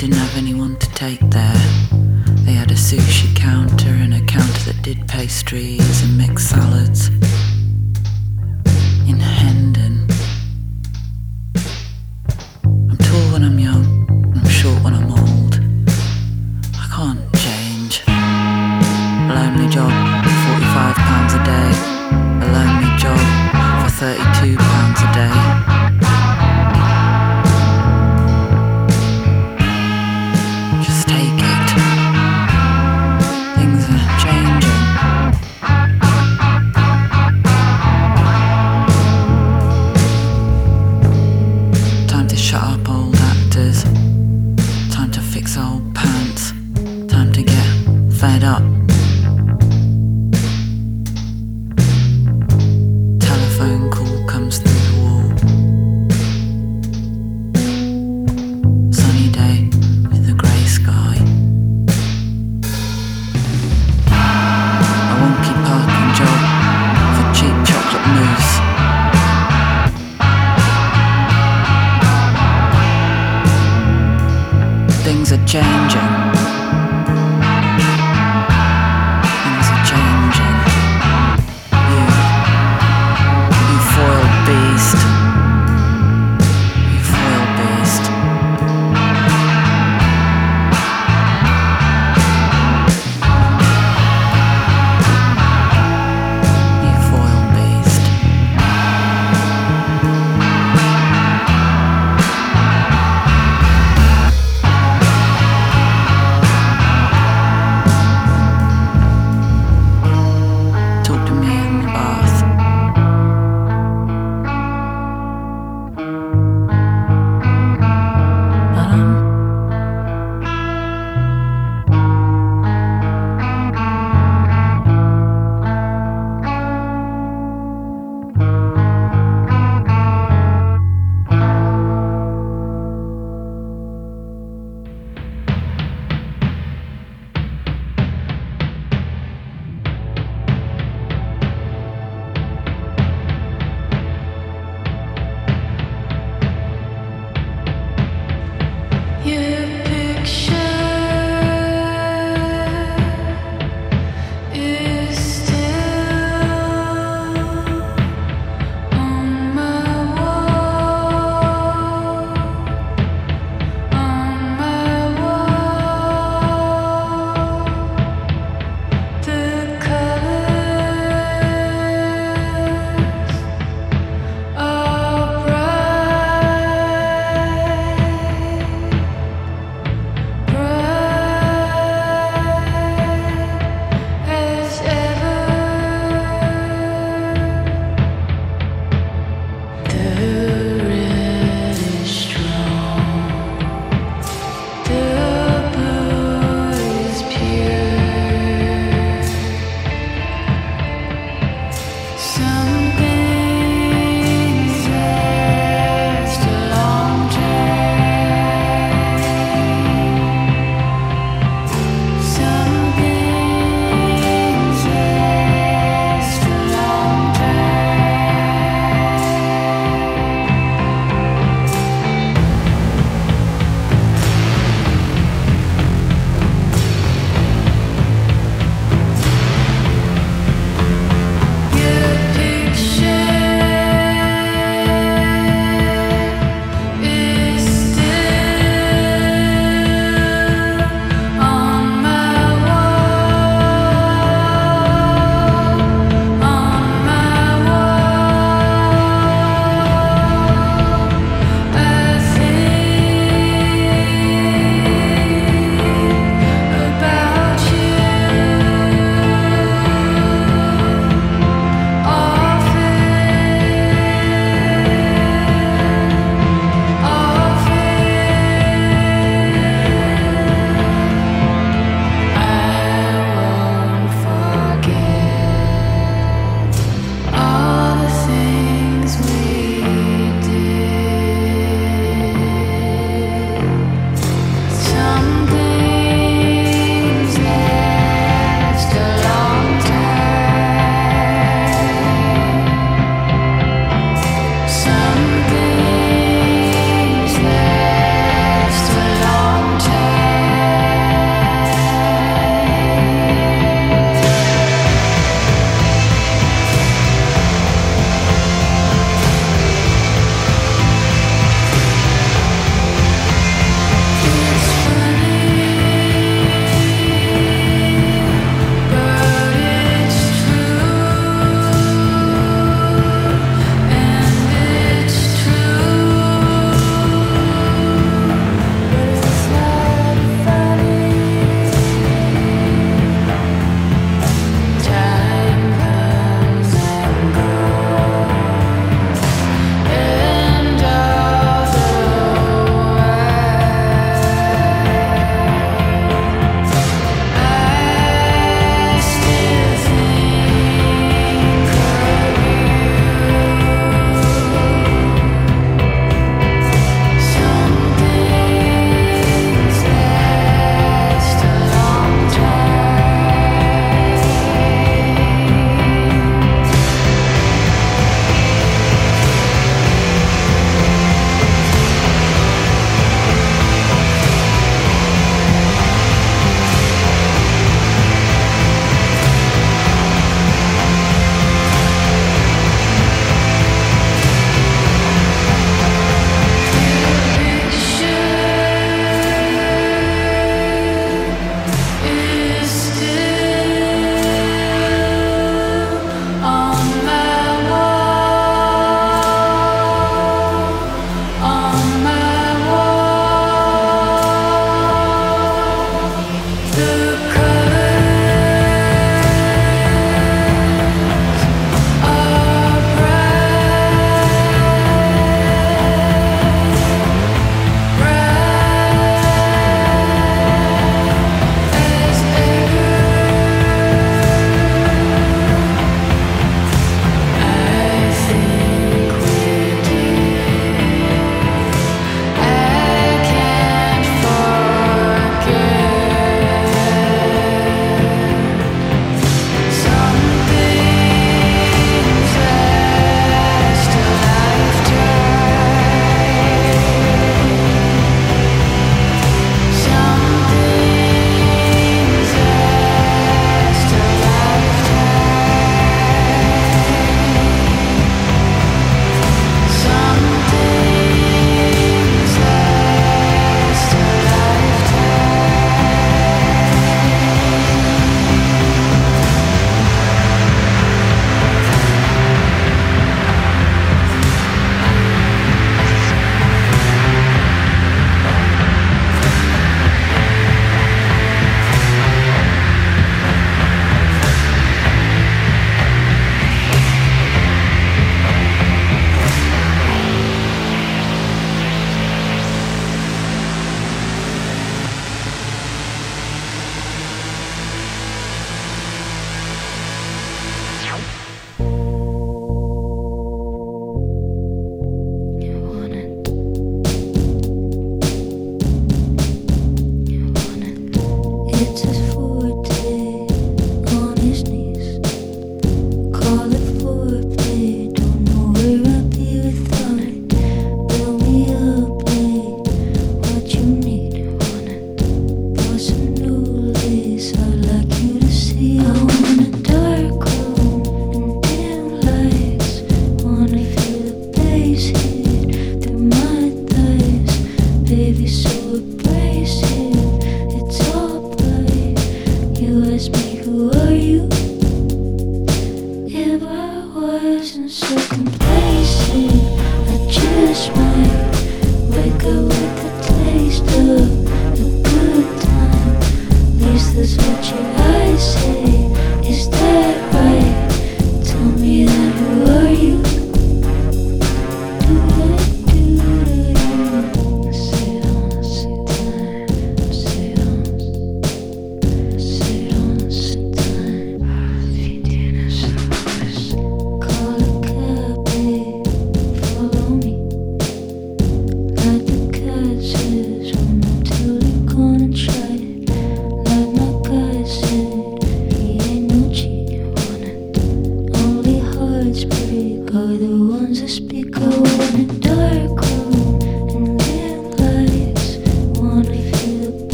didn't have anyone to take there. They had a sushi counter and a counter that did pastries and mixed salads.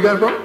Where we got it from?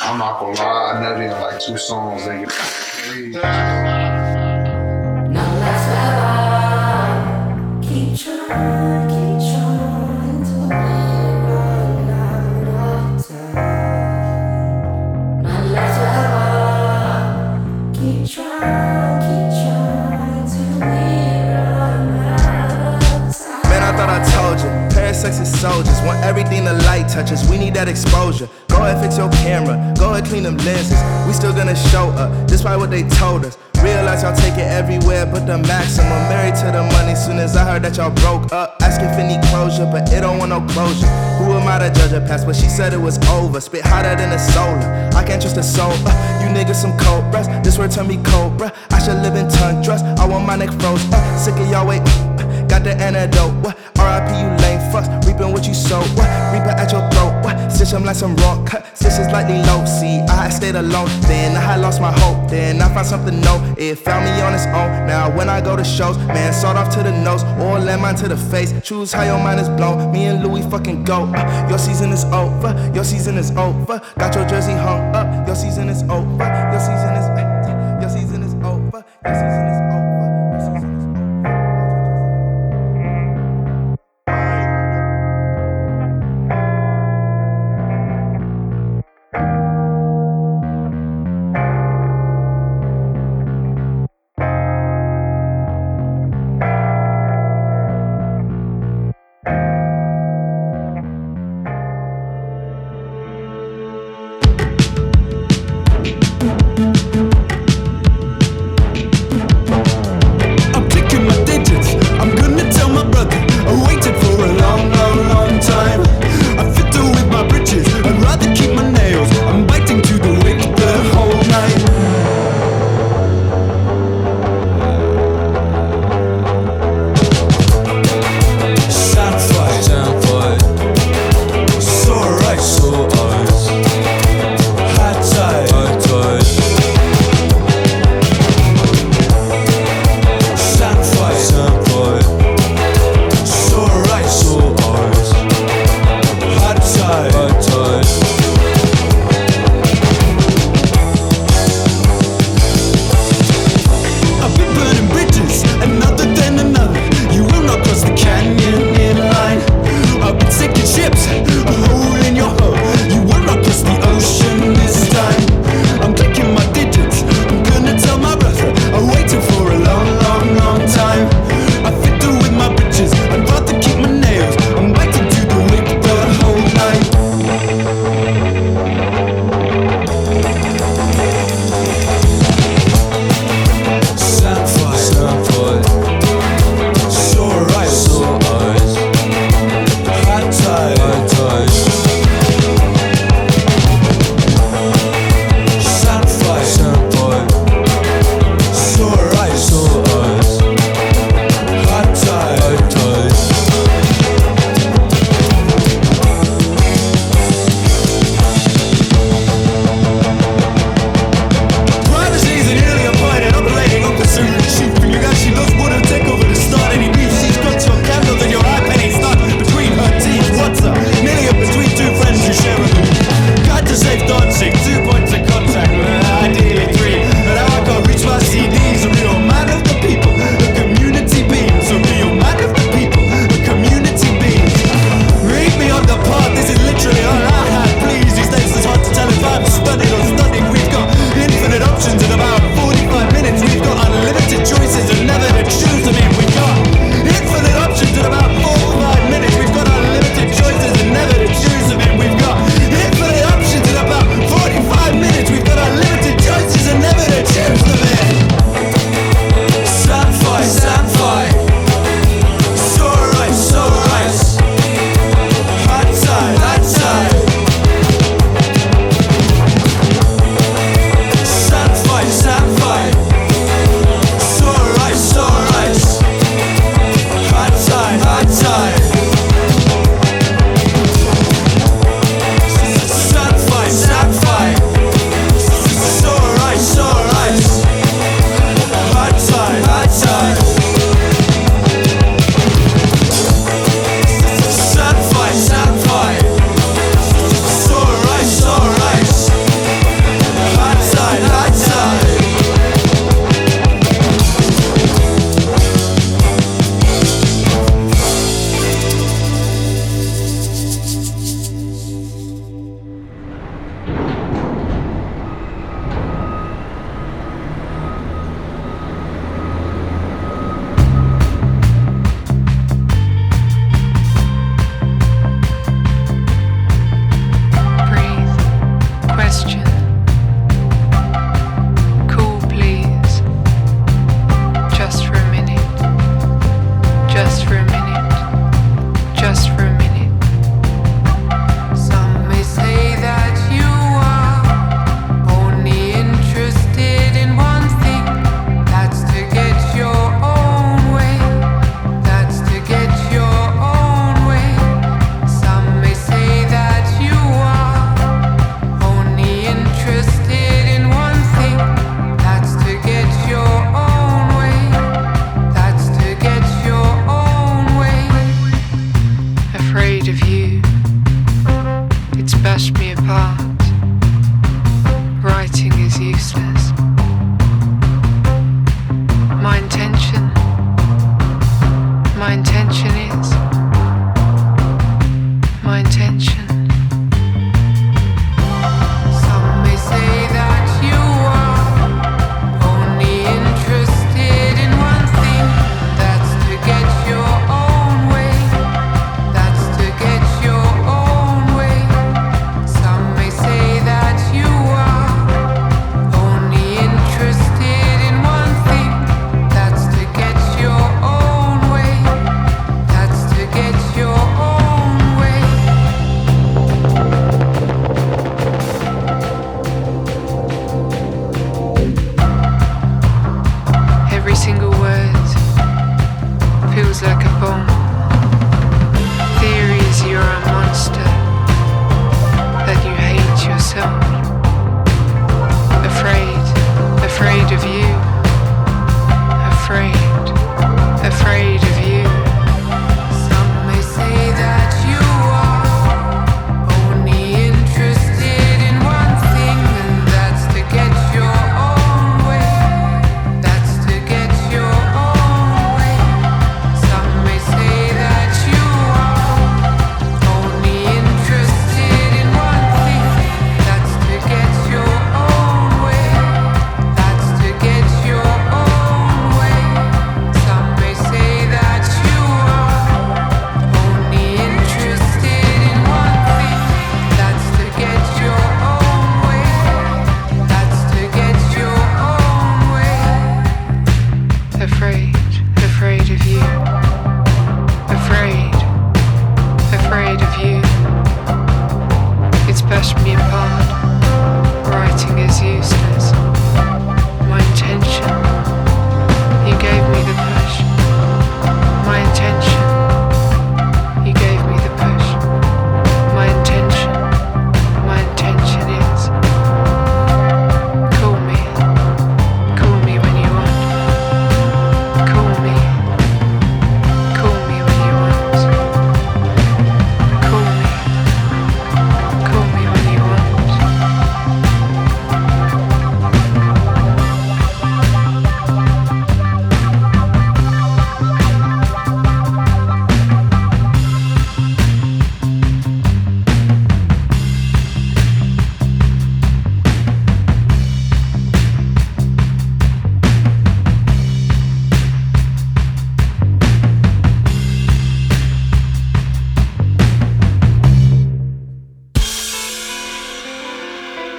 I'm not gonna lie, I nutted in like two songs, nigga. Now let's keep trying, keep trying to run out time. Now let's keep trying, Parasexy soldiers want everything the light touches. We need that exposure. Go ahead, fix your camera. Go ahead, clean them lenses. We still gonna show up. Despite what they told us. Realize y'all take it everywhere but the maximum. Married to the money. Soon as I heard that y'all broke up, asking for any closure, but it don't want no closure. Who am I to judge her past? But she said it was over. Spit hotter than the solar. I can't trust a soul. Uh, you niggas some cold cobras. This word turn me cobra. I should live in tundras. I want my neck froze. Uh, sick of y'all wait. Got the antidote. What? RIP, you lame fucks. Reaping what you sow. What? Reaper at your throat. What? Stitch 'em like some cut. Stitches lightly low. See, I had stayed alone. Then I had lost my hope. Then I found something new. It found me on its own. Now when I go to shows, man, sawed off to the nose or landmine to the face. Choose how your mind is blown. Me and Louis fucking go. Uh, your season is over. Your season is over. Got your jersey hung up. Your season is over. Your season is. Your season is over. Your season is over.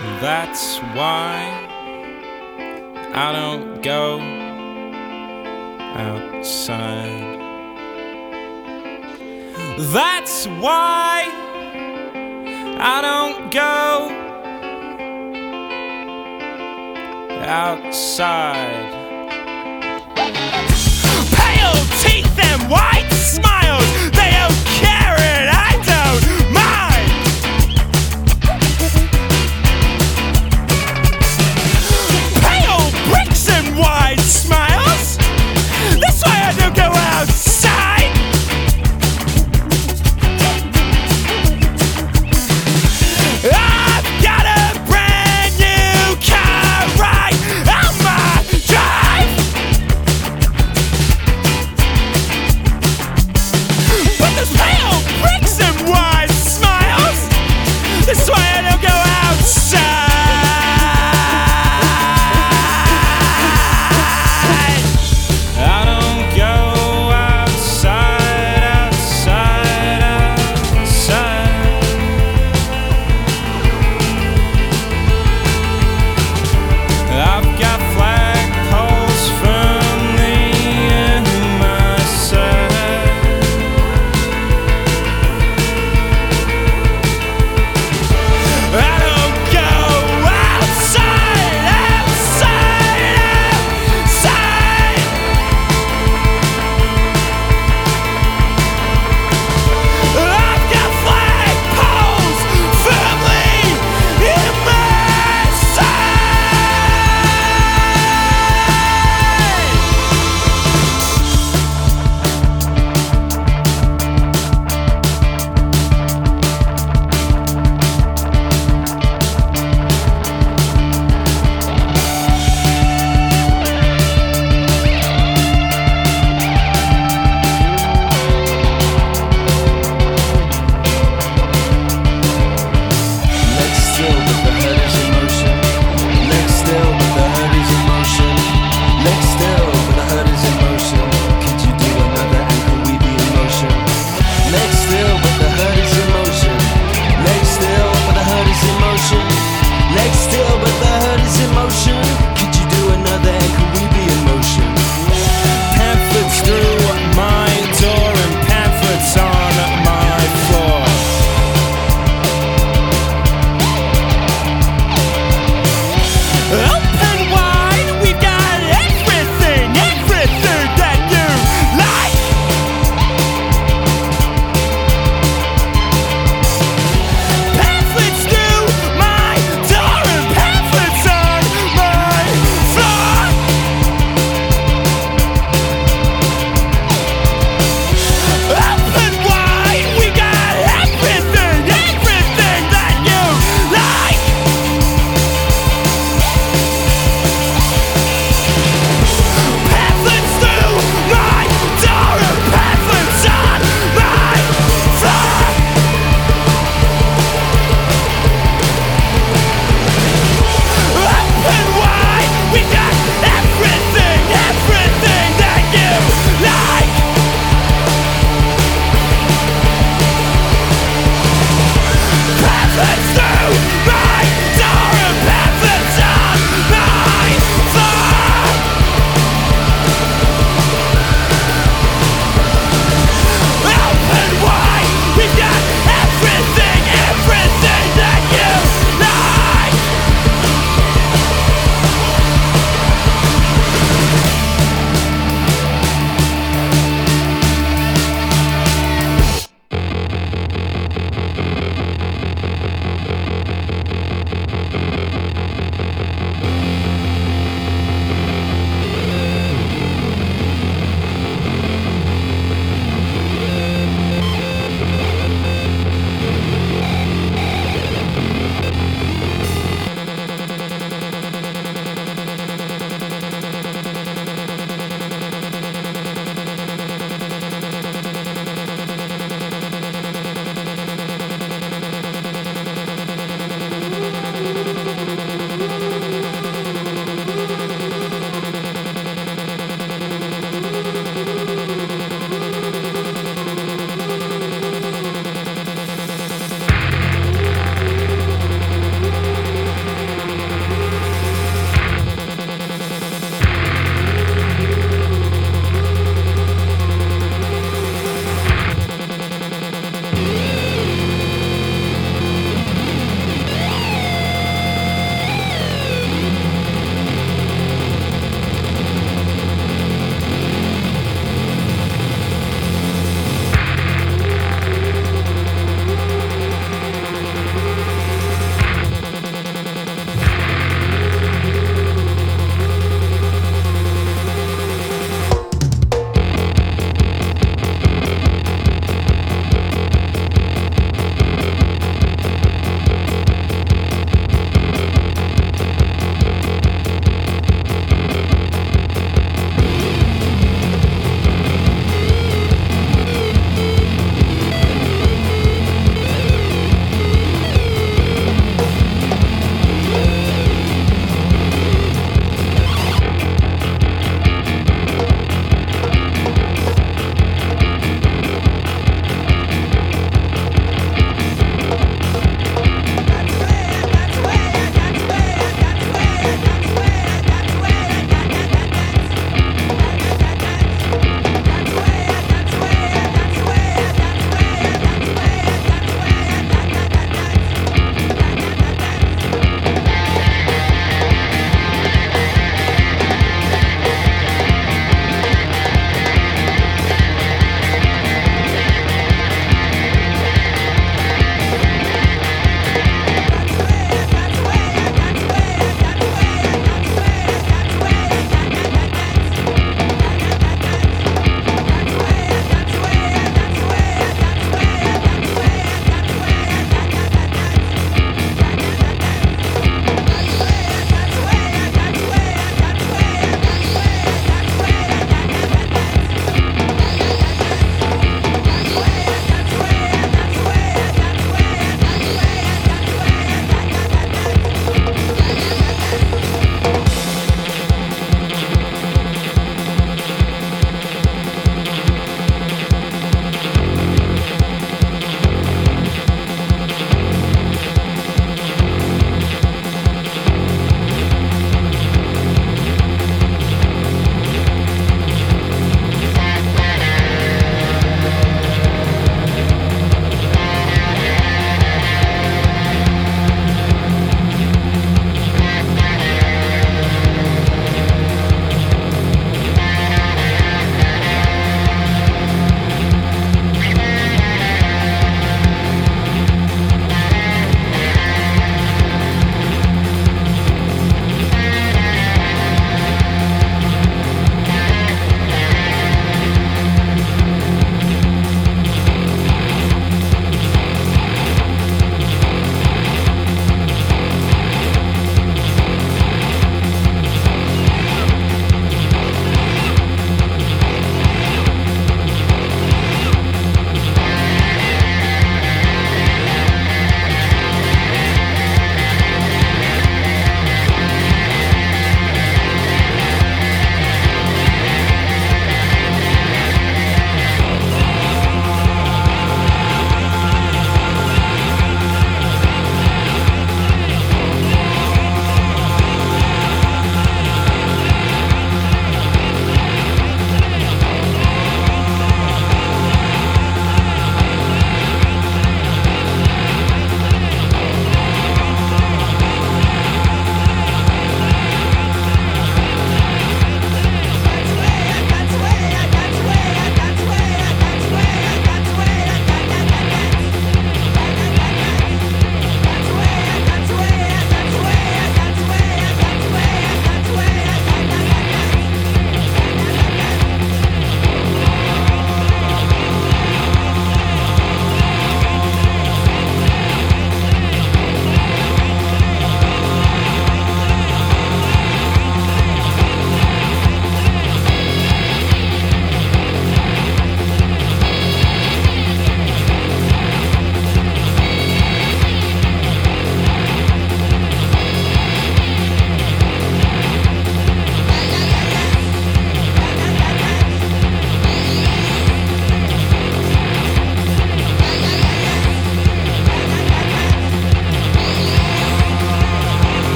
That's why I don't go outside. That's why I don't go outside. Pale teeth and white.